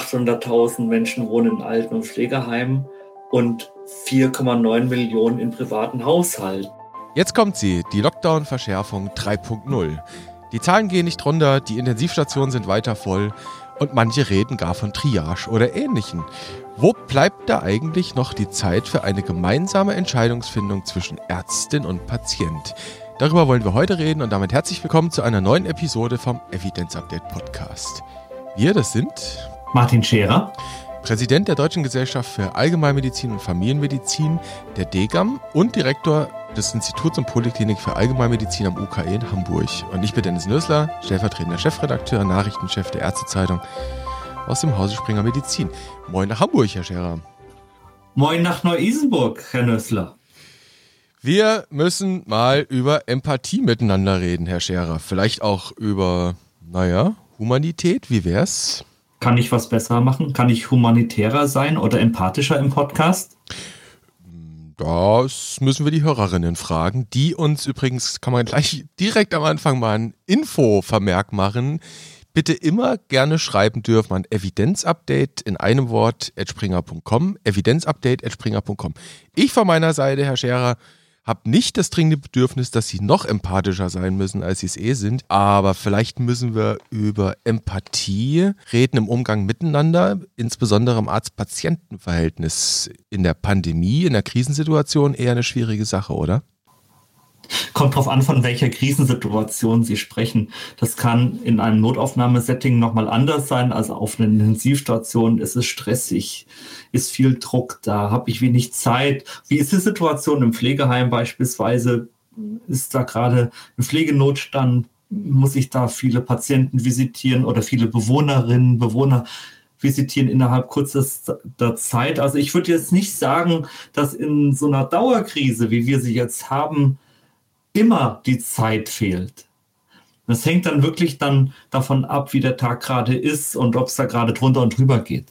800.000 Menschen wohnen in Alten- und Pflegeheimen und 4,9 Millionen in privaten Haushalten. Jetzt kommt sie, die Lockdown-Verschärfung 3.0. Die Zahlen gehen nicht runter, die Intensivstationen sind weiter voll und manche reden gar von Triage oder ähnlichen. Wo bleibt da eigentlich noch die Zeit für eine gemeinsame Entscheidungsfindung zwischen Ärztin und Patient? Darüber wollen wir heute reden und damit herzlich willkommen zu einer neuen Episode vom Evidence Update Podcast. Wir, das sind Martin Scherer, Präsident der Deutschen Gesellschaft für Allgemeinmedizin und Familienmedizin, der DGAM und Direktor des Instituts und Poliklinik für Allgemeinmedizin am UKE in Hamburg. Und ich bin Dennis Nösler, stellvertretender Chefredakteur, Nachrichtenchef der Ärztezeitung aus dem Hause Springer Medizin. Moin nach Hamburg, Herr Scherer. Moin nach Neu-Isenburg, Herr Nösler. Wir müssen mal über Empathie miteinander reden, Herr Scherer. Vielleicht auch über, naja, Humanität. Wie wär's? Kann ich was besser machen? Kann ich humanitärer sein oder empathischer im Podcast? Das müssen wir die Hörerinnen fragen, die uns übrigens, kann man gleich direkt am Anfang mal ein Info-Vermerk machen. Bitte immer gerne schreiben dürfen an Evidenzupdate in einem Wort at springer.com. Evidenzupdate at springer.com. Ich von meiner Seite, Herr Scherer, habe nicht das dringende Bedürfnis, dass sie noch empathischer sein müssen, als sie es eh sind. Aber vielleicht müssen wir über Empathie reden im Umgang miteinander, insbesondere im Arzt-Patienten-Verhältnis. In der Pandemie, in der Krisensituation eher eine schwierige Sache, oder? Kommt drauf an, von welcher Krisensituation Sie sprechen. Das kann in einem Notaufnahmesetting nochmal anders sein. Also auf einer Intensivstation ist es stressig, ist viel Druck da, habe ich wenig Zeit. Wie ist die Situation im Pflegeheim beispielsweise? Ist da gerade ein Pflegenotstand? Muss ich da viele Patienten visitieren oder viele Bewohnerinnen, Bewohner visitieren innerhalb kürzester Zeit? Also ich würde jetzt nicht sagen, dass in so einer Dauerkrise, wie wir sie jetzt haben, immer die Zeit fehlt. Das hängt dann wirklich dann davon ab, wie der Tag gerade ist und ob es da gerade drunter und drüber geht.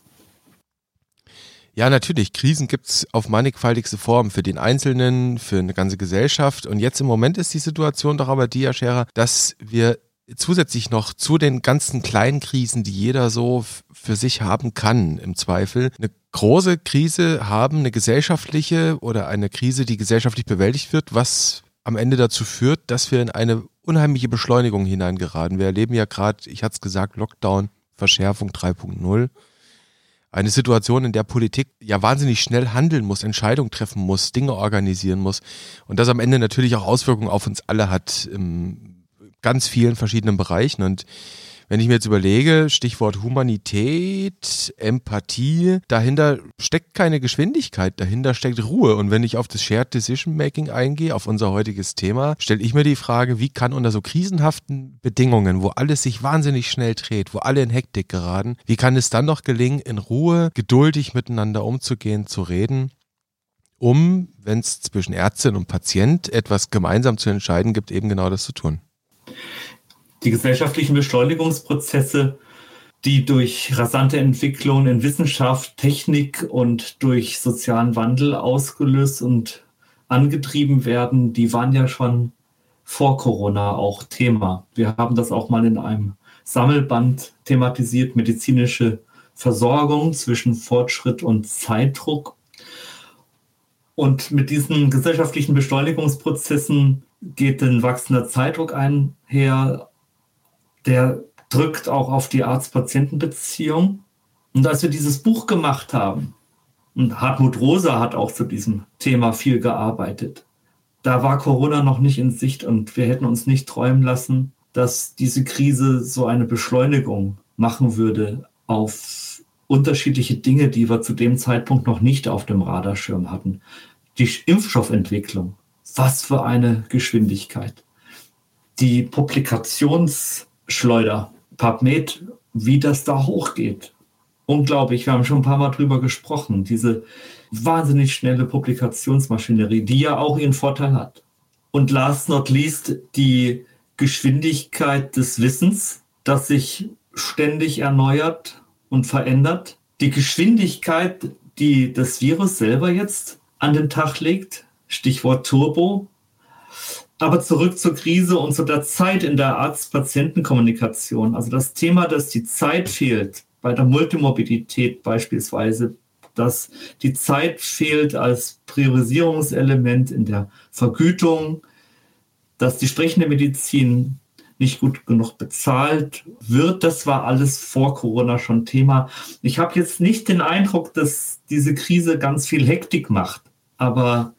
Ja, natürlich. Krisen gibt es auf mannigfaltigste Formen für den Einzelnen, für eine ganze Gesellschaft. Und jetzt im Moment ist die Situation doch aber die, Herr Scherer, dass wir zusätzlich noch zu den ganzen kleinen Krisen, die jeder so für sich haben kann, im Zweifel, eine große Krise haben, eine gesellschaftliche oder eine Krise, die gesellschaftlich bewältigt wird, was am Ende dazu führt, dass wir in eine unheimliche Beschleunigung hineingeraten. Wir erleben ja gerade, ich hatte es gesagt, Lockdown, Verschärfung 3.0. Eine Situation, in der Politik ja wahnsinnig schnell handeln muss, Entscheidungen treffen muss, Dinge organisieren muss und das am Ende natürlich auch Auswirkungen auf uns alle hat in ganz vielen verschiedenen Bereichen. Und wenn ich mir jetzt überlege, Stichwort Humanität, Empathie, dahinter steckt keine Geschwindigkeit, dahinter steckt Ruhe. Und wenn ich auf das Shared Decision Making eingehe, auf unser heutiges Thema, stelle ich mir die Frage, wie kann unter so krisenhaften Bedingungen, wo alles sich wahnsinnig schnell dreht, wo alle in Hektik geraten, wie kann es dann noch gelingen, in Ruhe, geduldig miteinander umzugehen, zu reden? um, wenn es zwischen Ärztin und Patient etwas gemeinsam zu entscheiden gibt, eben genau das zu tun die gesellschaftlichen Beschleunigungsprozesse, die durch rasante Entwicklungen in Wissenschaft, Technik und durch sozialen Wandel ausgelöst und angetrieben werden, die waren ja schon vor Corona auch Thema. Wir haben das auch mal in einem Sammelband thematisiert, medizinische Versorgung zwischen Fortschritt und Zeitdruck. Und mit diesen gesellschaftlichen Beschleunigungsprozessen geht ein wachsender Zeitdruck einher, der drückt auch auf die Arzt-Patienten-Beziehung. Und als wir dieses Buch gemacht haben, und Hartmut Rosa hat auch zu diesem Thema viel gearbeitet, da war Corona noch nicht in Sicht und wir hätten uns nicht träumen lassen, dass diese Krise so eine Beschleunigung machen würde auf unterschiedliche Dinge, die wir zu dem Zeitpunkt noch nicht auf dem Radarschirm hatten. Die Impfstoffentwicklung, was für eine Geschwindigkeit. Die Publikations- Schleuder, PubMed, wie das da hochgeht. Unglaublich, wir haben schon ein paar Mal drüber gesprochen. Diese wahnsinnig schnelle Publikationsmaschinerie, die ja auch ihren Vorteil hat. Und last not least die Geschwindigkeit des Wissens, das sich ständig erneuert und verändert. Die Geschwindigkeit, die das Virus selber jetzt an den Tag legt, Stichwort Turbo, aber zurück zur Krise und zu der Zeit in der Arzt-Patienten-Kommunikation. Also das Thema, dass die Zeit fehlt, bei der Multimorbidität beispielsweise, dass die Zeit fehlt als Priorisierungselement in der Vergütung, dass die sprechende Medizin nicht gut genug bezahlt wird. Das war alles vor Corona schon Thema. Ich habe jetzt nicht den Eindruck, dass diese Krise ganz viel Hektik macht, aber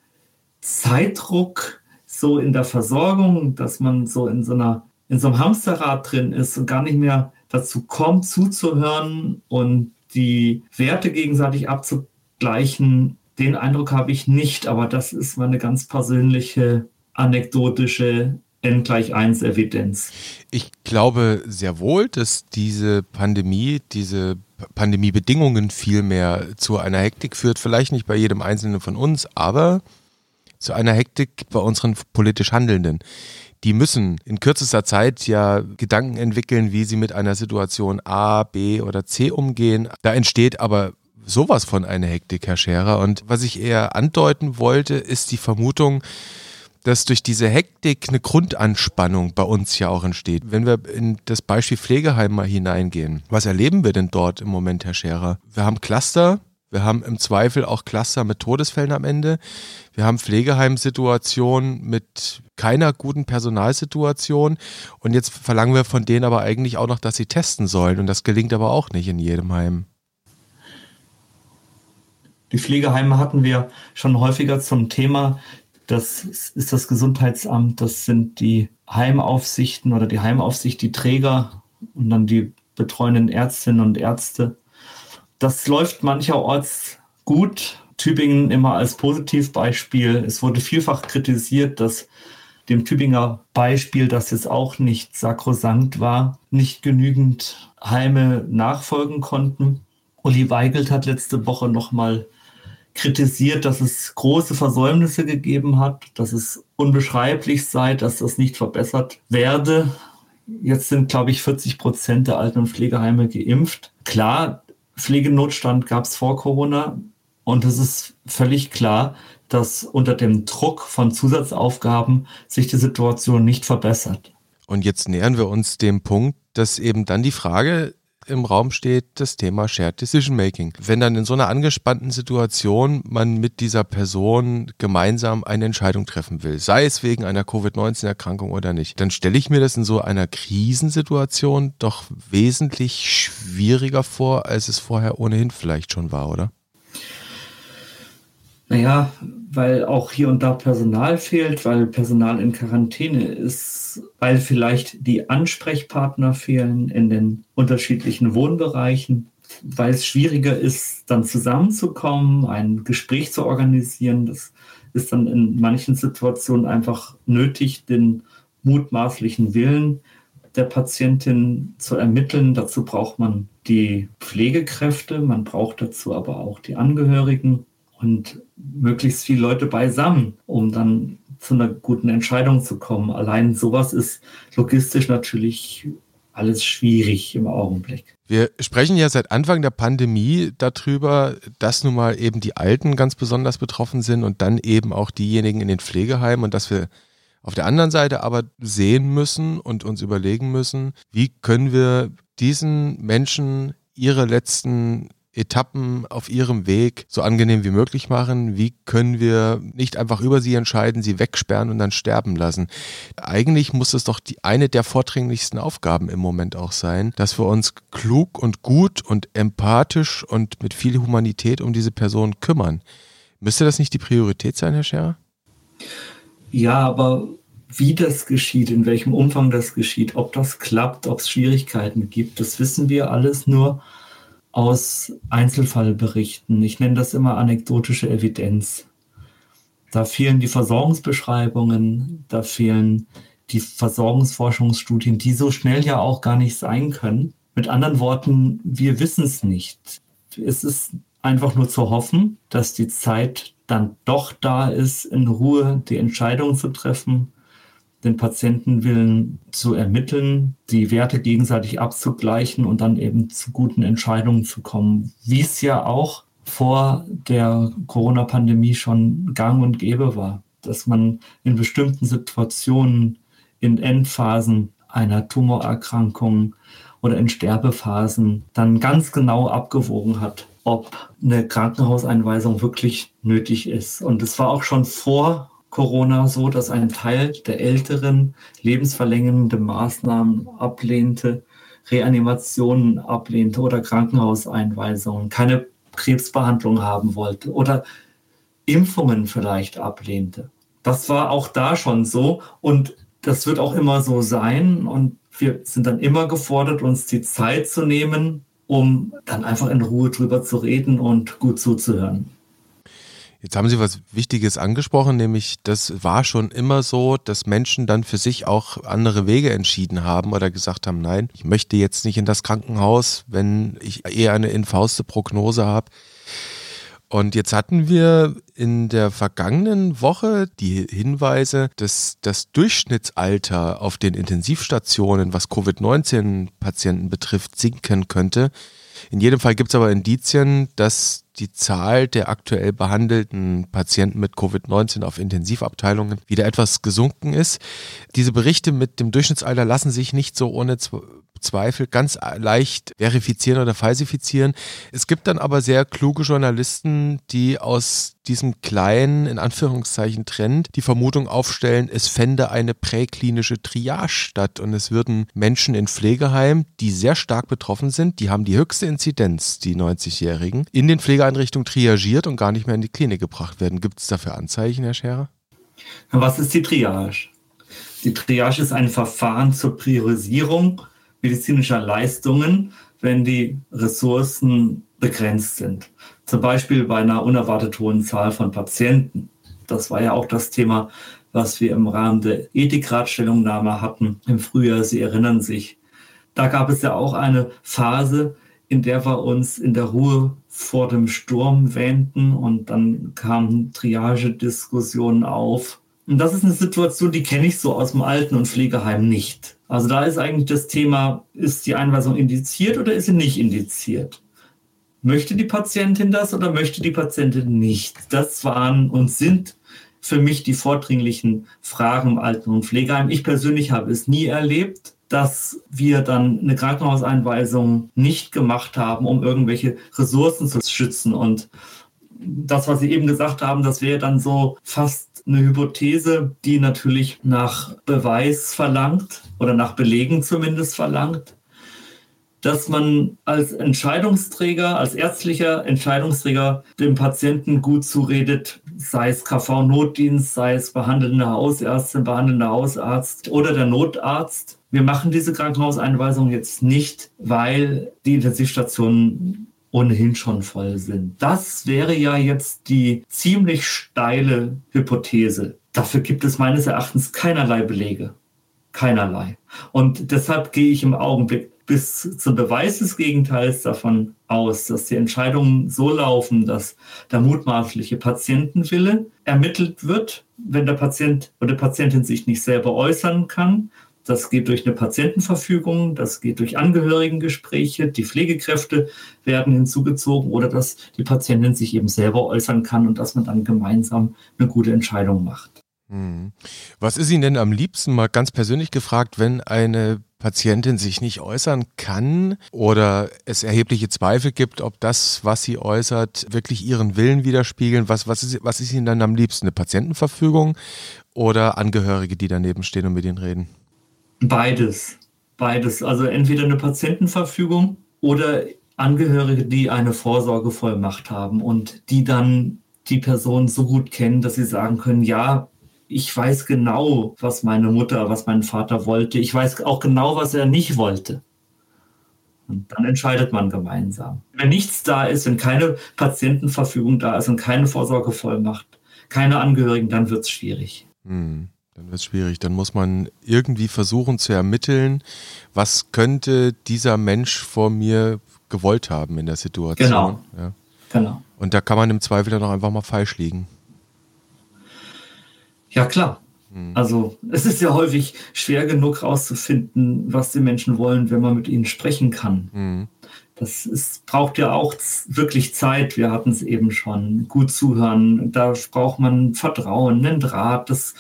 Zeitdruck so in der Versorgung, dass man so in so einer in so einem Hamsterrad drin ist und gar nicht mehr dazu kommt, zuzuhören und die Werte gegenseitig abzugleichen, den Eindruck habe ich nicht, aber das ist meine ganz persönliche anekdotische N gleich 1 Evidenz. Ich glaube sehr wohl, dass diese Pandemie, diese Pandemiebedingungen vielmehr zu einer Hektik führt. Vielleicht nicht bei jedem Einzelnen von uns, aber zu einer Hektik bei unseren politisch Handelnden. Die müssen in kürzester Zeit ja Gedanken entwickeln, wie sie mit einer Situation A, B oder C umgehen. Da entsteht aber sowas von einer Hektik, Herr Scherer. Und was ich eher andeuten wollte, ist die Vermutung, dass durch diese Hektik eine Grundanspannung bei uns ja auch entsteht. Wenn wir in das Beispiel Pflegeheim mal hineingehen, was erleben wir denn dort im Moment, Herr Scherer? Wir haben Cluster, wir haben im Zweifel auch Cluster mit Todesfällen am Ende. Wir haben Pflegeheimsituationen mit keiner guten Personalsituation. Und jetzt verlangen wir von denen aber eigentlich auch noch, dass sie testen sollen. Und das gelingt aber auch nicht in jedem Heim. Die Pflegeheime hatten wir schon häufiger zum Thema. Das ist das Gesundheitsamt, das sind die Heimaufsichten oder die Heimaufsicht, die Träger und dann die betreuenden Ärztinnen und Ärzte. Das läuft mancherorts gut. Tübingen immer als Positivbeispiel. Es wurde vielfach kritisiert, dass dem Tübinger Beispiel, das jetzt auch nicht sakrosankt war, nicht genügend Heime nachfolgen konnten. Uli Weigelt hat letzte Woche nochmal kritisiert, dass es große Versäumnisse gegeben hat, dass es unbeschreiblich sei, dass das nicht verbessert werde. Jetzt sind, glaube ich, 40 Prozent der Alten- und Pflegeheime geimpft. Klar, Pflegenotstand gab es vor Corona und es ist völlig klar, dass unter dem Druck von Zusatzaufgaben sich die Situation nicht verbessert. Und jetzt nähern wir uns dem Punkt, dass eben dann die Frage im Raum steht das Thema Shared Decision Making. Wenn dann in so einer angespannten Situation man mit dieser Person gemeinsam eine Entscheidung treffen will, sei es wegen einer Covid-19-Erkrankung oder nicht, dann stelle ich mir das in so einer Krisensituation doch wesentlich schwieriger vor, als es vorher ohnehin vielleicht schon war, oder? Naja, weil auch hier und da Personal fehlt, weil Personal in Quarantäne ist, weil vielleicht die Ansprechpartner fehlen in den unterschiedlichen Wohnbereichen, weil es schwieriger ist, dann zusammenzukommen, ein Gespräch zu organisieren. Das ist dann in manchen Situationen einfach nötig, den mutmaßlichen Willen der Patientin zu ermitteln. Dazu braucht man die Pflegekräfte, man braucht dazu aber auch die Angehörigen und möglichst viele Leute beisammen, um dann zu einer guten Entscheidung zu kommen. Allein sowas ist logistisch natürlich alles schwierig im Augenblick. Wir sprechen ja seit Anfang der Pandemie darüber, dass nun mal eben die Alten ganz besonders betroffen sind und dann eben auch diejenigen in den Pflegeheimen und dass wir auf der anderen Seite aber sehen müssen und uns überlegen müssen, wie können wir diesen Menschen ihre letzten Etappen auf ihrem Weg so angenehm wie möglich machen? Wie können wir nicht einfach über sie entscheiden, sie wegsperren und dann sterben lassen? Eigentlich muss es doch die, eine der vordringlichsten Aufgaben im Moment auch sein, dass wir uns klug und gut und empathisch und mit viel Humanität um diese Person kümmern. Müsste das nicht die Priorität sein, Herr Scherer? Ja, aber wie das geschieht, in welchem Umfang das geschieht, ob das klappt, ob es Schwierigkeiten gibt, das wissen wir alles nur aus Einzelfallberichten. Ich nenne das immer anekdotische Evidenz. Da fehlen die Versorgungsbeschreibungen, da fehlen die Versorgungsforschungsstudien, die so schnell ja auch gar nicht sein können. Mit anderen Worten, wir wissen es nicht. Es ist einfach nur zu hoffen, dass die Zeit dann doch da ist, in Ruhe die Entscheidung zu treffen den Patientenwillen zu ermitteln, die Werte gegenseitig abzugleichen und dann eben zu guten Entscheidungen zu kommen, wie es ja auch vor der Corona-Pandemie schon gang und gäbe war, dass man in bestimmten Situationen in Endphasen einer Tumorerkrankung oder in Sterbephasen dann ganz genau abgewogen hat, ob eine Krankenhauseinweisung wirklich nötig ist. Und es war auch schon vor Corona so, dass ein Teil der älteren lebensverlängernden Maßnahmen ablehnte, Reanimationen ablehnte oder Krankenhauseinweisungen, keine Krebsbehandlung haben wollte oder Impfungen vielleicht ablehnte. Das war auch da schon so und das wird auch immer so sein und wir sind dann immer gefordert, uns die Zeit zu nehmen, um dann einfach in Ruhe drüber zu reden und gut zuzuhören. Jetzt haben Sie was Wichtiges angesprochen, nämlich das war schon immer so, dass Menschen dann für sich auch andere Wege entschieden haben oder gesagt haben, nein, ich möchte jetzt nicht in das Krankenhaus, wenn ich eher eine infauste Prognose habe. Und jetzt hatten wir in der vergangenen Woche die Hinweise, dass das Durchschnittsalter auf den Intensivstationen, was Covid-19-Patienten betrifft, sinken könnte. In jedem Fall gibt es aber Indizien, dass die Zahl der aktuell behandelten Patienten mit Covid-19 auf Intensivabteilungen wieder etwas gesunken ist. Diese Berichte mit dem Durchschnittsalter lassen sich nicht so ohne Zweifel ganz leicht verifizieren oder falsifizieren. Es gibt dann aber sehr kluge Journalisten, die aus diesem kleinen, in Anführungszeichen, Trend die Vermutung aufstellen, es fände eine präklinische Triage statt und es würden Menschen in Pflegeheimen, die sehr stark betroffen sind, die haben die höchste Inzidenz, die 90-Jährigen, in den Pflegeeinrichtungen triagiert und gar nicht mehr in die Klinik gebracht werden. Gibt es dafür Anzeichen, Herr Scherer? Was ist die Triage? Die Triage ist ein Verfahren zur Priorisierung medizinischer Leistungen, wenn die Ressourcen begrenzt sind. Zum Beispiel bei einer unerwartet hohen Zahl von Patienten. Das war ja auch das Thema, was wir im Rahmen der Ethikratstellungnahme hatten im Frühjahr. Sie erinnern sich. Da gab es ja auch eine Phase, in der wir uns in der Ruhe vor dem Sturm wähnten und dann kamen Triagediskussionen auf. Und das ist eine Situation, die kenne ich so aus dem Alten- und Pflegeheim nicht. Also da ist eigentlich das Thema, ist die Einweisung indiziert oder ist sie nicht indiziert? Möchte die Patientin das oder möchte die Patientin nicht? Das waren und sind für mich die vordringlichen Fragen im Alten- und Pflegeheim. Ich persönlich habe es nie erlebt, dass wir dann eine Krankenhauseinweisung nicht gemacht haben, um irgendwelche Ressourcen zu schützen. Und das, was Sie eben gesagt haben, das wäre dann so fast eine Hypothese, die natürlich nach Beweis verlangt oder nach Belegen zumindest verlangt, dass man als Entscheidungsträger, als ärztlicher Entscheidungsträger dem Patienten gut zuredet, sei es KV-Notdienst, sei es behandelnde Hausärztin, behandelnder Hausarzt oder der Notarzt. Wir machen diese Krankenhauseinweisung jetzt nicht, weil die Intensivstationen ohnehin schon voll sind. Das wäre ja jetzt die ziemlich steile Hypothese. Dafür gibt es meines Erachtens keinerlei Belege. Keinerlei. Und deshalb gehe ich im Augenblick bis zum Beweis des Gegenteils davon aus, dass die Entscheidungen so laufen, dass der mutmaßliche Patientenwille ermittelt wird, wenn der Patient oder Patientin sich nicht selber äußern kann, das geht durch eine Patientenverfügung, das geht durch Angehörigengespräche, die Pflegekräfte werden hinzugezogen oder dass die Patientin sich eben selber äußern kann und dass man dann gemeinsam eine gute Entscheidung macht. Hm. Was ist Ihnen denn am liebsten mal ganz persönlich gefragt, wenn eine Patientin sich nicht äußern kann oder es erhebliche Zweifel gibt, ob das, was sie äußert, wirklich ihren Willen widerspiegeln? Was, was, ist, was ist Ihnen dann am liebsten? Eine Patientenverfügung oder Angehörige, die daneben stehen und mit Ihnen reden? Beides. Beides. Also entweder eine Patientenverfügung oder Angehörige, die eine Vorsorgevollmacht haben und die dann die Person so gut kennen, dass sie sagen können, ja, ich weiß genau, was meine Mutter, was mein Vater wollte. Ich weiß auch genau, was er nicht wollte. Und dann entscheidet man gemeinsam. Wenn nichts da ist, wenn keine Patientenverfügung da ist und keine Vorsorgevollmacht, keine Angehörigen, dann wird es schwierig. Hm. Dann wird es schwierig. Dann muss man irgendwie versuchen zu ermitteln, was könnte dieser Mensch vor mir gewollt haben in der Situation. Genau. Ja. genau. Und da kann man im Zweifel dann auch einfach mal falsch liegen. Ja, klar. Hm. Also es ist ja häufig schwer genug herauszufinden, was die Menschen wollen, wenn man mit ihnen sprechen kann. Hm. Das ist, braucht ja auch wirklich Zeit. Wir hatten es eben schon. Gut zuhören. Da braucht man Vertrauen, einen Draht, das,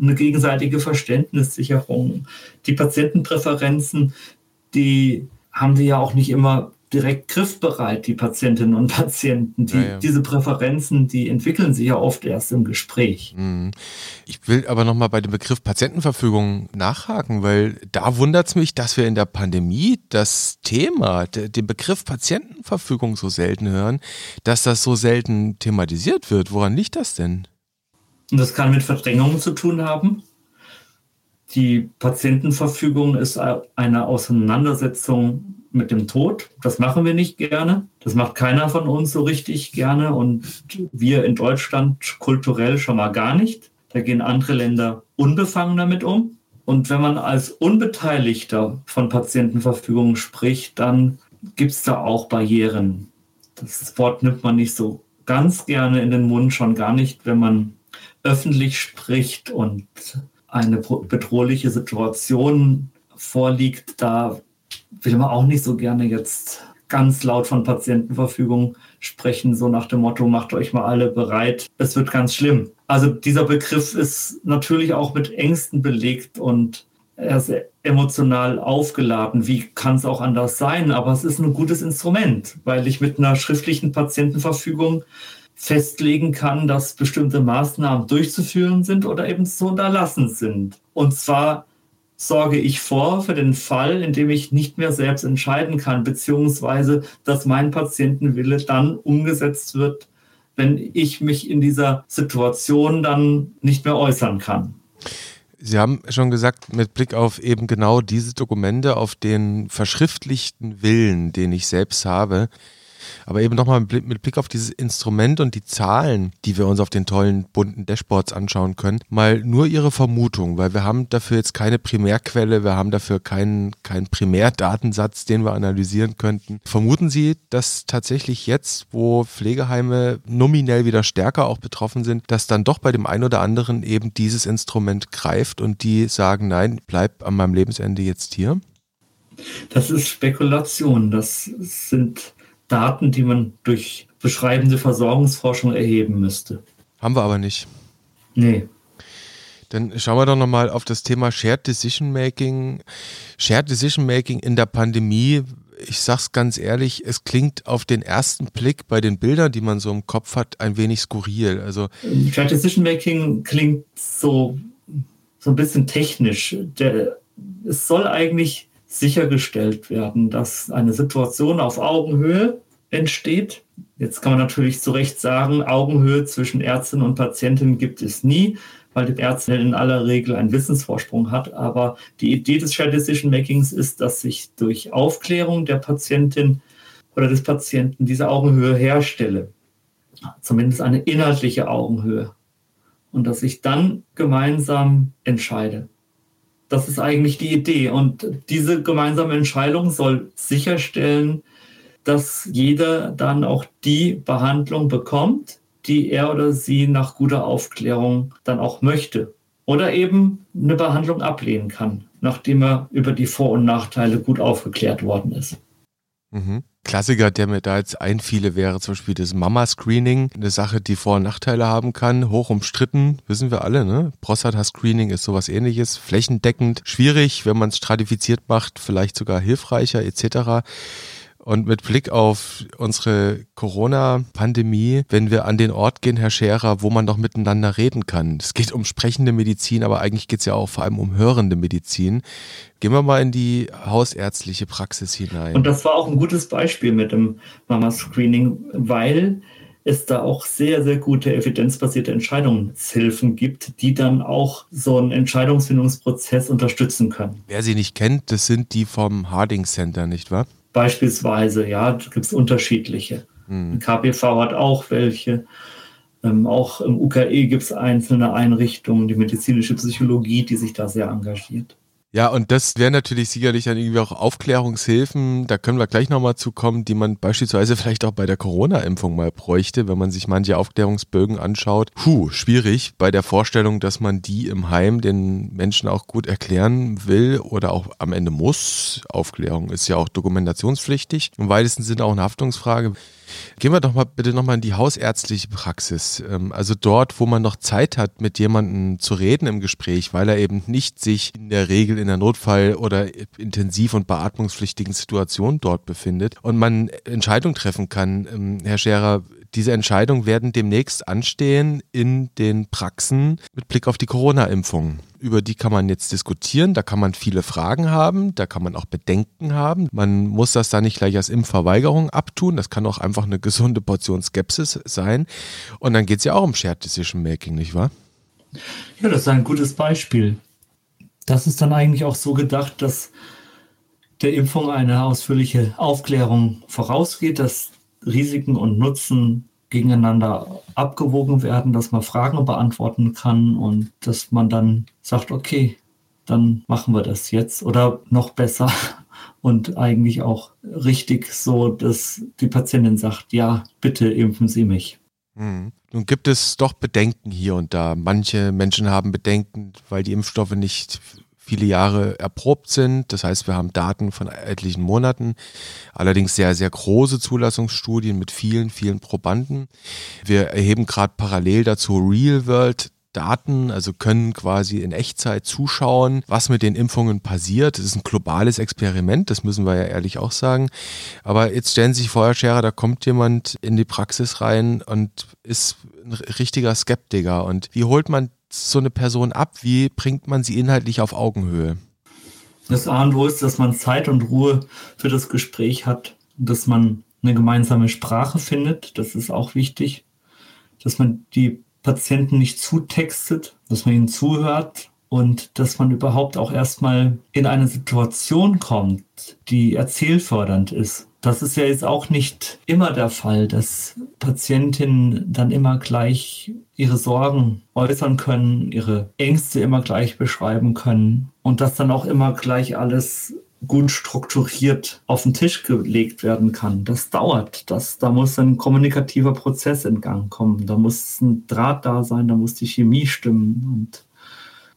eine gegenseitige Verständnissicherung. Die Patientenpräferenzen, die haben wir ja auch nicht immer direkt griffbereit, die Patientinnen und Patienten. Die, ja, ja. Diese Präferenzen, die entwickeln sich ja oft erst im Gespräch. Mhm. Ich will aber nochmal bei dem Begriff Patientenverfügung nachhaken, weil da wundert es mich, dass wir in der Pandemie das Thema, den Begriff Patientenverfügung so selten hören, dass das so selten thematisiert wird. Woran liegt das denn? Und das kann mit Verdrängungen zu tun haben. Die Patientenverfügung ist eine Auseinandersetzung mit dem Tod. Das machen wir nicht gerne. Das macht keiner von uns so richtig gerne. Und wir in Deutschland kulturell schon mal gar nicht. Da gehen andere Länder unbefangen damit um. Und wenn man als Unbeteiligter von Patientenverfügung spricht, dann gibt es da auch Barrieren. Das Wort nimmt man nicht so ganz gerne in den Mund, schon gar nicht, wenn man öffentlich spricht und eine bedrohliche Situation vorliegt. Da will man auch nicht so gerne jetzt ganz laut von Patientenverfügung sprechen, so nach dem Motto, macht euch mal alle bereit, es wird ganz schlimm. Also dieser Begriff ist natürlich auch mit Ängsten belegt und er ist emotional aufgeladen. Wie kann es auch anders sein? Aber es ist ein gutes Instrument, weil ich mit einer schriftlichen Patientenverfügung festlegen kann, dass bestimmte Maßnahmen durchzuführen sind oder eben zu unterlassen sind. Und zwar sorge ich vor für den Fall, in dem ich nicht mehr selbst entscheiden kann, beziehungsweise dass mein Patientenwille dann umgesetzt wird, wenn ich mich in dieser Situation dann nicht mehr äußern kann. Sie haben schon gesagt, mit Blick auf eben genau diese Dokumente, auf den verschriftlichten Willen, den ich selbst habe, aber eben nochmal mit Blick auf dieses Instrument und die Zahlen, die wir uns auf den tollen bunten Dashboards anschauen können, mal nur Ihre Vermutung, weil wir haben dafür jetzt keine Primärquelle, wir haben dafür keinen, keinen Primärdatensatz, den wir analysieren könnten. Vermuten Sie, dass tatsächlich jetzt, wo Pflegeheime nominell wieder stärker auch betroffen sind, dass dann doch bei dem einen oder anderen eben dieses Instrument greift und die sagen, nein, bleib an meinem Lebensende jetzt hier? Das ist Spekulation. Das sind Daten, die man durch beschreibende Versorgungsforschung erheben müsste. Haben wir aber nicht. Nee. Dann schauen wir doch nochmal auf das Thema Shared Decision Making. Shared Decision Making in der Pandemie. Ich sag's ganz ehrlich, es klingt auf den ersten Blick bei den Bildern, die man so im Kopf hat, ein wenig skurril. Also Shared Decision Making klingt so, so ein bisschen technisch. Der, es soll eigentlich sichergestellt werden, dass eine Situation auf Augenhöhe entsteht. Jetzt kann man natürlich zu Recht sagen, Augenhöhe zwischen Ärztin und Patientin gibt es nie, weil die Ärztin in aller Regel einen Wissensvorsprung hat. Aber die Idee des Shared Decision Makings ist, dass sich durch Aufklärung der Patientin oder des Patienten diese Augenhöhe herstelle. Zumindest eine inhaltliche Augenhöhe. Und dass ich dann gemeinsam entscheide. Das ist eigentlich die Idee. Und diese gemeinsame Entscheidung soll sicherstellen, dass jeder dann auch die Behandlung bekommt, die er oder sie nach guter Aufklärung dann auch möchte. Oder eben eine Behandlung ablehnen kann, nachdem er über die Vor- und Nachteile gut aufgeklärt worden ist. Mhm. Klassiker, der mir da jetzt einfiele, wäre zum Beispiel das Mama-Screening. Eine Sache, die Vor- und Nachteile haben kann. Hoch umstritten, wissen wir alle, ne? Prostata-Screening ist sowas ähnliches. Flächendeckend, schwierig, wenn man es stratifiziert macht, vielleicht sogar hilfreicher etc. Und mit Blick auf unsere Corona-Pandemie, wenn wir an den Ort gehen, Herr Scherer, wo man doch miteinander reden kann. Es geht um sprechende Medizin, aber eigentlich geht es ja auch vor allem um hörende Medizin. Gehen wir mal in die hausärztliche Praxis hinein. Und das war auch ein gutes Beispiel mit dem Mama-Screening, weil es da auch sehr, sehr gute evidenzbasierte Entscheidungshilfen gibt, die dann auch so einen Entscheidungsfindungsprozess unterstützen können. Wer sie nicht kennt, das sind die vom Harding Center, nicht wahr? Beispielsweise, ja, gibt es unterschiedliche. Mhm. KPV hat auch welche. Ähm, auch im UKE gibt es einzelne Einrichtungen, die medizinische Psychologie, die sich da sehr engagiert. Ja, und das wäre natürlich sicherlich dann irgendwie auch Aufklärungshilfen, da können wir gleich nochmal zukommen, die man beispielsweise vielleicht auch bei der Corona-Impfung mal bräuchte, wenn man sich manche Aufklärungsbögen anschaut. Puh, schwierig bei der Vorstellung, dass man die im Heim den Menschen auch gut erklären will oder auch am Ende muss. Aufklärung ist ja auch dokumentationspflichtig. Im weitesten Sinne auch eine Haftungsfrage. Gehen wir doch mal bitte nochmal in die hausärztliche Praxis. Ähm, also dort, wo man noch Zeit hat, mit jemandem zu reden im Gespräch, weil er eben nicht sich in der Regel in der Notfall- oder intensiv- und beatmungspflichtigen Situation dort befindet und man Entscheidungen treffen kann. Ähm, Herr Scherer, diese Entscheidungen werden demnächst anstehen in den Praxen mit Blick auf die Corona-Impfung. Über die kann man jetzt diskutieren, da kann man viele Fragen haben, da kann man auch Bedenken haben. Man muss das da nicht gleich als Impfverweigerung abtun, das kann auch einfach eine gesunde Portion Skepsis sein. Und dann geht es ja auch um Shared Decision Making, nicht wahr? Ja, das ist ein gutes Beispiel. Das ist dann eigentlich auch so gedacht, dass der Impfung eine ausführliche Aufklärung vorausgeht, dass Risiken und Nutzen gegeneinander abgewogen werden, dass man Fragen beantworten kann und dass man dann sagt, okay, dann machen wir das jetzt oder noch besser und eigentlich auch richtig so, dass die Patientin sagt, ja, bitte impfen Sie mich. Hm. Nun gibt es doch Bedenken hier und da. Manche Menschen haben Bedenken, weil die Impfstoffe nicht viele Jahre erprobt sind. Das heißt, wir haben Daten von etlichen Monaten, allerdings sehr, sehr große Zulassungsstudien mit vielen, vielen Probanden. Wir erheben gerade parallel dazu Real-World Daten, also können quasi in Echtzeit zuschauen, was mit den Impfungen passiert. Das ist ein globales Experiment, das müssen wir ja ehrlich auch sagen. Aber jetzt stellen Sie sich vor, Herr Scherer, da kommt jemand in die Praxis rein und ist ein richtiger Skeptiker. Und wie holt man so eine Person ab? Wie bringt man sie inhaltlich auf Augenhöhe? Das A und O ist, dass man Zeit und Ruhe für das Gespräch hat, dass man eine gemeinsame Sprache findet. Das ist auch wichtig, dass man die Patienten nicht zutextet, dass man ihnen zuhört und dass man überhaupt auch erstmal in eine Situation kommt, die erzählfördernd ist. Das ist ja jetzt auch nicht immer der Fall, dass Patientinnen dann immer gleich ihre Sorgen äußern können, ihre Ängste immer gleich beschreiben können und dass dann auch immer gleich alles gut strukturiert auf den Tisch gelegt werden kann. Das dauert. Das, da muss ein kommunikativer Prozess in Gang kommen. Da muss ein Draht da sein, da muss die Chemie stimmen und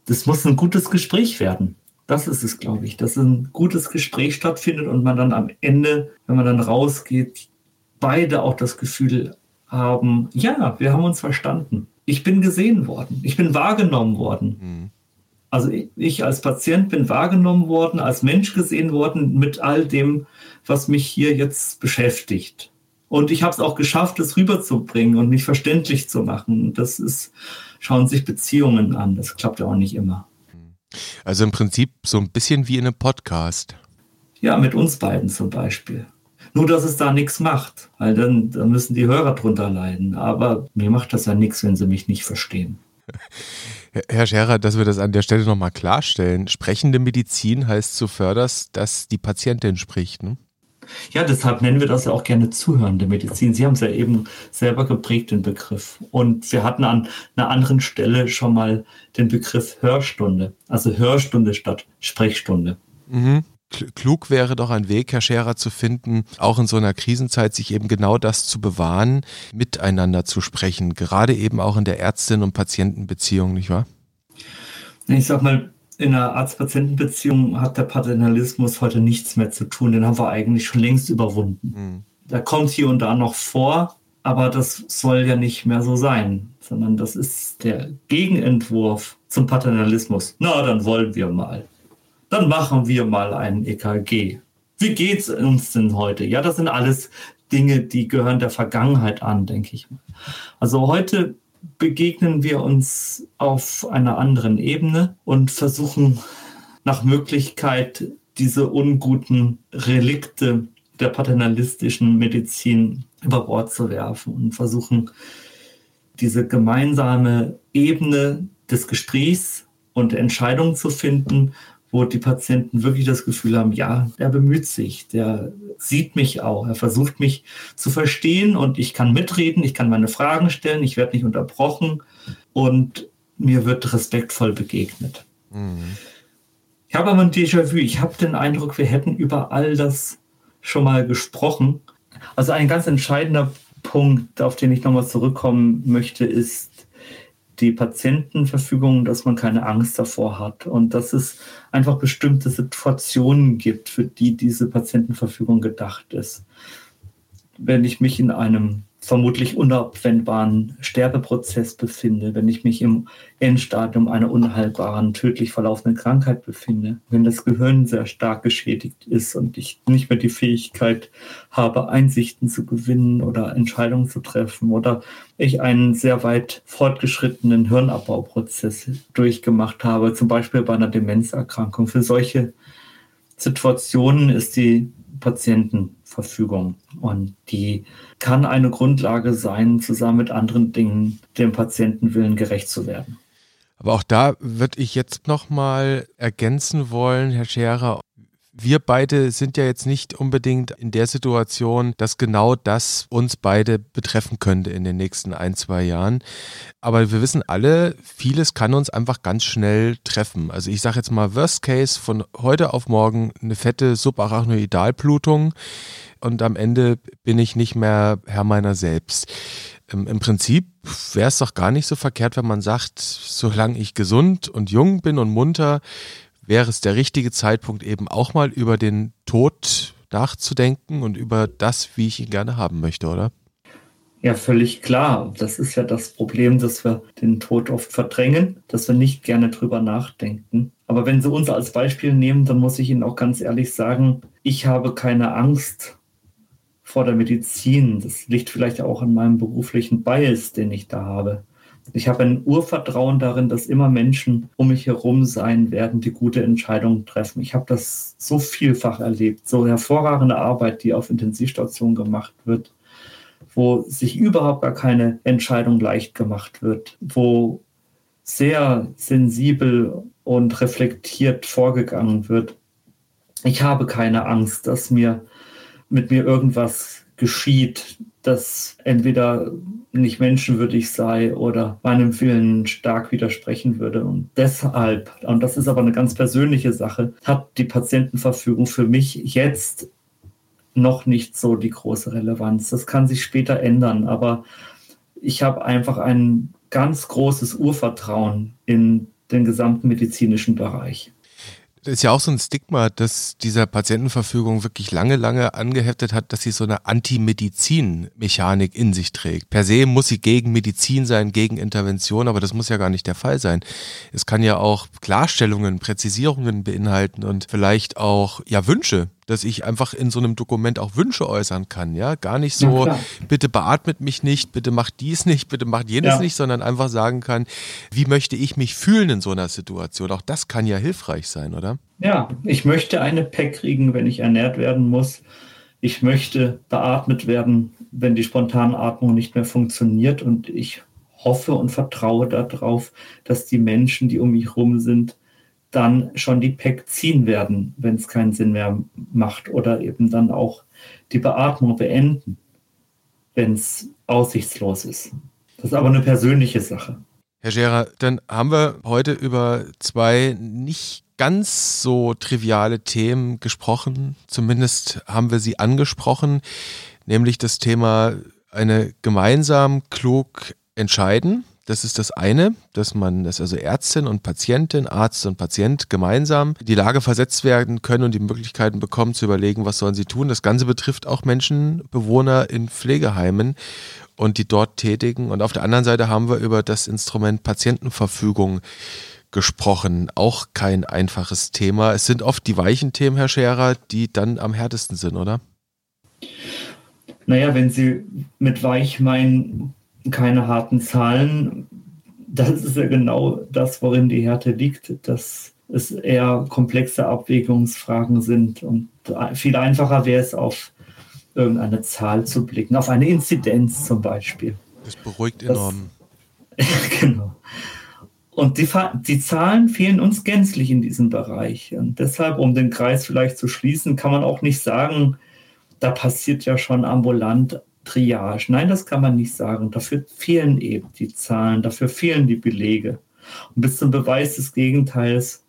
das muss ein gutes Gespräch werden. Das ist es, glaube ich, dass ein gutes Gespräch stattfindet und man dann am Ende, wenn man dann rausgeht, beide auch das Gefühl haben, ja, wir haben uns verstanden. Ich bin gesehen worden, ich bin wahrgenommen worden. Mhm. Also ich, als Patient bin wahrgenommen worden, als Mensch gesehen worden mit all dem, was mich hier jetzt beschäftigt. Und ich habe es auch geschafft, es rüberzubringen und mich verständlich zu machen. Das ist, schauen sich Beziehungen an. Das klappt ja auch nicht immer. Also im Prinzip so ein bisschen wie in einem Podcast. Ja, mit uns beiden zum Beispiel. Nur, dass es da nichts macht, weil dann, dann müssen die Hörer drunter leiden. Aber mir macht das ja nichts, wenn sie mich nicht verstehen. Herr Scherer, dass wir das an der Stelle nochmal klarstellen. Sprechende Medizin heißt zuvörderst, dass die Patientin spricht. Ne? Ja, deshalb nennen wir das ja auch gerne zuhörende Medizin. Sie haben es ja eben selber geprägt, den Begriff. Und wir hatten an einer anderen Stelle schon mal den Begriff Hörstunde. Also Hörstunde statt Sprechstunde. Mhm. Klug wäre doch ein Weg, Herr Scherer, zu finden, auch in so einer Krisenzeit sich eben genau das zu bewahren, miteinander zu sprechen, gerade eben auch in der Ärztin- und Patientenbeziehung, nicht wahr? Ich sag mal, in einer Arzt-Patienten-Beziehung hat der Paternalismus heute nichts mehr zu tun. Den haben wir eigentlich schon längst überwunden. Mhm. Da kommt hier und da noch vor, aber das soll ja nicht mehr so sein, sondern das ist der Gegenentwurf zum Paternalismus. Na, dann wollen wir mal. Dann machen wir mal einen EKG. Wie geht's uns denn heute? Ja, das sind alles Dinge, die gehören der Vergangenheit an, denke ich. Also heute begegnen wir uns auf einer anderen Ebene und versuchen nach Möglichkeit diese unguten Relikte der paternalistischen Medizin über Bord zu werfen und versuchen diese gemeinsame Ebene des Gesprächs und der Entscheidung zu finden, wo die Patienten wirklich das Gefühl haben, ja, der bemüht sich, der sieht mich auch, er versucht mich zu verstehen und ich kann mitreden, ich kann meine Fragen stellen, ich werde nicht unterbrochen und mir wird respektvoll begegnet. Mhm. Ich habe aber ein Déjà-vu, ich habe den Eindruck, wir hätten über all das schon mal gesprochen. Also ein ganz entscheidender Punkt, auf den ich nochmal zurückkommen möchte, ist, die Patientenverfügung, dass man keine Angst davor hat und dass es einfach bestimmte Situationen gibt, für die diese Patientenverfügung gedacht ist. wenn ich mich in einem vermutlich unabwendbaren Sterbeprozess befinde, wenn ich mich im Endstadium einer unheilbaren, tödlich verlaufenden Krankheit befinde, wenn das Gehirn sehr stark geschädigt ist und ich nicht mehr die Fähigkeit habe, Einsichten zu gewinnen oder Entscheidungen zu treffen oder ich einen sehr weit fortgeschrittenen Hirnabbauprozess durchgemacht habe, zum Beispiel bei einer Demenzerkrankung. Für solche Situationen ist die Patientenverfügung. Und die kann eine Grundlage sein, zusammen mit anderen Dingen dem Patientenwillen gerecht zu werden. Aber auch da würde ich jetzt nochmal ergänzen wollen, Herr Scherer, wir beide sind ja jetzt nicht unbedingt in der Situation, dass genau das uns beide betreffen könnte in den nächsten ein, zwei Jahren. Aber wir wissen alle, vieles kann uns einfach ganz schnell treffen. Also ich sage jetzt mal Worst Case von heute auf morgen eine fette Subarachnoidalblutung und am Ende bin ich nicht mehr Herr meiner selbst. Im, im Prinzip wäre es doch gar nicht so verkehrt, wenn man sagt, solange ich gesund und jung bin und munter, wäre es der richtige Zeitpunkt, eben auch mal über den Tod nachzudenken und über das, wie ich ihn gerne haben möchte, oder? Ja, völlig klar. Das ist ja das Problem, dass wir den Tod oft verdrängen, dass wir nicht gerne drüber nachdenken. Aber wenn Sie uns als Beispiel nehmen, dann muss ich Ihnen auch ganz ehrlich sagen, ich habe keine Angst vor der Medizin. Das liegt vielleicht auch an meinem beruflichen Bias, den ich da habe. Ich habe ein Urvertrauen darin, dass immer Menschen um mich herum sein werden, die gute Entscheidungen treffen. Ich habe das so vielfach erlebt, so hervorragende Arbeit, die auf Intensivstationen gemacht wird, wo sich überhaupt gar keine Entscheidung leicht gemacht wird, wo sehr sensibel und reflektiert vorgegangen wird. Ich habe keine Angst, dass mir mit mir irgendwas geschieht, das entweder nicht menschenwürdig sei oder meinem Willen stark widersprechen würde. Und deshalb, und das ist aber eine ganz persönliche Sache, hat die Patientenverfügung für mich jetzt noch nicht so die große Relevanz. Das kann sich später ändern, aber ich habe einfach ein ganz großes Urvertrauen in den gesamten medizinischen Bereich. Das ist ja auch so ein Stigma, dass dieser Patientenverfügung wirklich lange, lange angeheftet hat, dass sie so eine Anti-Medizin-Mechanik in sich trägt. Per se muss sie gegen Medizin sein, gegen Intervention, aber das muss ja gar nicht der Fall sein. Es kann ja auch Klarstellungen, Präzisierungen beinhalten und vielleicht auch ja Wünsche, dass ich einfach in so einem Dokument auch Wünsche äußern kann, ja, gar nicht so, ja, bitte beatmet mich nicht, bitte macht dies nicht, bitte macht jenes ja. nicht, sondern einfach sagen kann, wie möchte ich mich fühlen in so einer Situation? Auch das kann ja hilfreich sein, oder? Ja, ich möchte eine PEC kriegen, wenn ich ernährt werden muss. Ich möchte beatmet werden, wenn die Spontanatmung nicht mehr funktioniert und ich hoffe und vertraue darauf, dass die Menschen, die um mich herum sind, dann schon die PEC ziehen werden, wenn es keinen Sinn mehr macht oder eben dann auch die Beatmung beenden, wenn es aussichtslos ist. Das ist aber eine persönliche Sache. Herr Scherer, dann haben wir heute über zwei nicht ganz so triviale Themen gesprochen. Zumindest haben wir sie angesprochen, nämlich das Thema eine gemeinsam klug entscheiden das ist das eine, dass man, dass also Ärztin und Patientin, Arzt und Patient gemeinsam die Lage versetzt werden können und die Möglichkeiten bekommen zu überlegen, was sollen sie tun. Das Ganze betrifft auch Menschen, Bewohner in Pflegeheimen und die dort tätigen. Und auf der anderen Seite haben wir über das Instrument Patientenverfügung gesprochen. Auch kein einfaches Thema. Es sind oft die weichen Themen, Herr Scherer, die dann am härtesten sind, oder? Naja, wenn Sie mit weich meinen, keine harten Zahlen. Das ist ja genau das, worin die Härte liegt, dass es eher komplexe Abwägungsfragen sind. Und viel einfacher wäre es, auf irgendeine Zahl zu blicken, auf eine Inzidenz zum Beispiel. Das beruhigt enorm. Das, genau. Und die, die, Zahlen fehlen uns gänzlich in diesem Bereich. Und deshalb, um den Kreis vielleicht zu schließen, kann man auch nicht sagen, da passiert ja schon ambulant Triage. Nein, das kann man nicht sagen. Dafür fehlen eben die Zahlen, dafür fehlen die Belege. Und bis zum Beweis des Gegenteils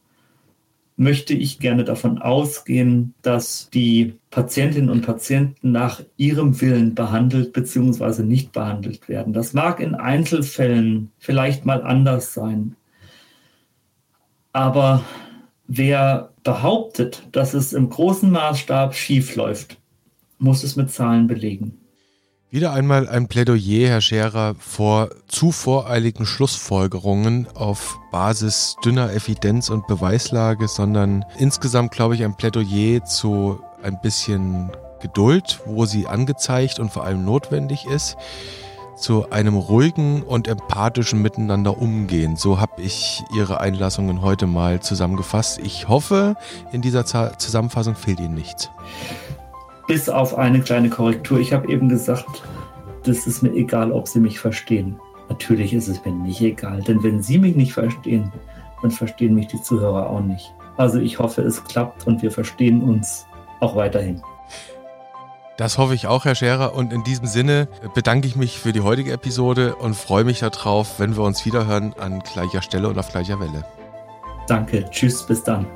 möchte ich gerne davon ausgehen, dass die Patientinnen und Patienten nach ihrem Willen behandelt bzw. nicht behandelt werden. Das mag in Einzelfällen vielleicht mal anders sein. Aber wer behauptet, dass es im großen Maßstab schief läuft, muss es mit Zahlen belegen. Wieder einmal ein Plädoyer, Herr Scherer, vor zu voreiligen Schlussfolgerungen auf Basis dünner Evidenz und Beweislage, sondern insgesamt, glaube ich, ein Plädoyer zu ein bisschen Geduld, wo sie angezeigt und vor allem notwendig ist, zu einem ruhigen und empathischen Miteinander umgehen. So habe ich Ihre Einlassungen heute mal zusammengefasst. Ich hoffe, in dieser Zusammenfassung fehlt Ihnen nichts bis auf eine kleine Korrektur. Ich habe eben gesagt, das ist mir egal, ob Sie mich verstehen. Natürlich ist es mir nicht egal, denn wenn Sie mich nicht verstehen, dann verstehen mich die Zuhörer auch nicht. Also ich hoffe, es klappt und wir verstehen uns auch weiterhin. Das hoffe ich auch, Herr Scherer. Und in diesem Sinne bedanke ich mich für die heutige Episode und freue mich darauf, wenn wir uns wiederhören an gleicher Stelle und auf gleicher Welle. Danke. Tschüss. Bis dann.